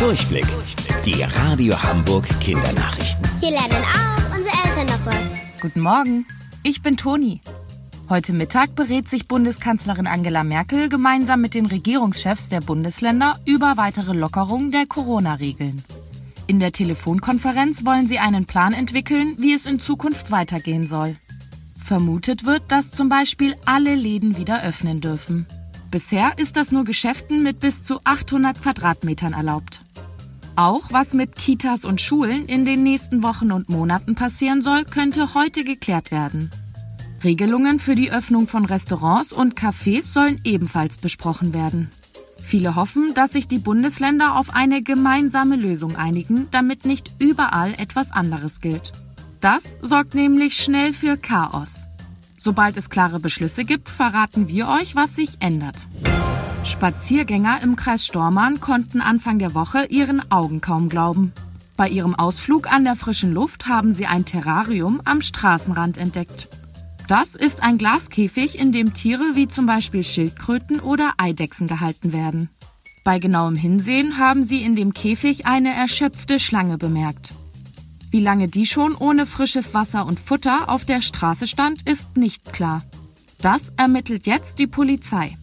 Durchblick. Die Radio Hamburg Kindernachrichten. Hier lernen auch unsere Eltern noch was. Guten Morgen, ich bin Toni. Heute Mittag berät sich Bundeskanzlerin Angela Merkel gemeinsam mit den Regierungschefs der Bundesländer über weitere Lockerungen der Corona-Regeln. In der Telefonkonferenz wollen sie einen Plan entwickeln, wie es in Zukunft weitergehen soll. Vermutet wird, dass zum Beispiel alle Läden wieder öffnen dürfen. Bisher ist das nur Geschäften mit bis zu 800 Quadratmetern erlaubt. Auch was mit Kitas und Schulen in den nächsten Wochen und Monaten passieren soll, könnte heute geklärt werden. Regelungen für die Öffnung von Restaurants und Cafés sollen ebenfalls besprochen werden. Viele hoffen, dass sich die Bundesländer auf eine gemeinsame Lösung einigen, damit nicht überall etwas anderes gilt. Das sorgt nämlich schnell für Chaos. Sobald es klare Beschlüsse gibt, verraten wir euch, was sich ändert. Spaziergänger im Kreis Stormarn konnten Anfang der Woche ihren Augen kaum glauben. Bei ihrem Ausflug an der frischen Luft haben sie ein Terrarium am Straßenrand entdeckt. Das ist ein Glaskäfig, in dem Tiere wie zum Beispiel Schildkröten oder Eidechsen gehalten werden. Bei genauem Hinsehen haben sie in dem Käfig eine erschöpfte Schlange bemerkt. Wie lange die schon ohne frisches Wasser und Futter auf der Straße stand, ist nicht klar. Das ermittelt jetzt die Polizei.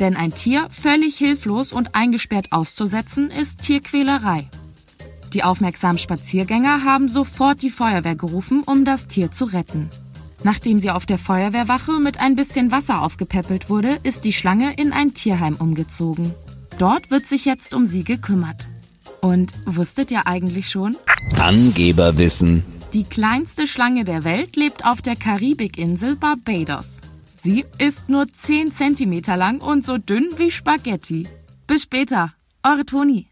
Denn ein Tier völlig hilflos und eingesperrt auszusetzen, ist Tierquälerei. Die aufmerksamen Spaziergänger haben sofort die Feuerwehr gerufen, um das Tier zu retten. Nachdem sie auf der Feuerwehrwache mit ein bisschen Wasser aufgepäppelt wurde, ist die Schlange in ein Tierheim umgezogen. Dort wird sich jetzt um sie gekümmert. Und wusstet ihr eigentlich schon? Angeberwissen. Die kleinste Schlange der Welt lebt auf der Karibikinsel Barbados. Sie ist nur 10 cm lang und so dünn wie Spaghetti. Bis später, eure Toni.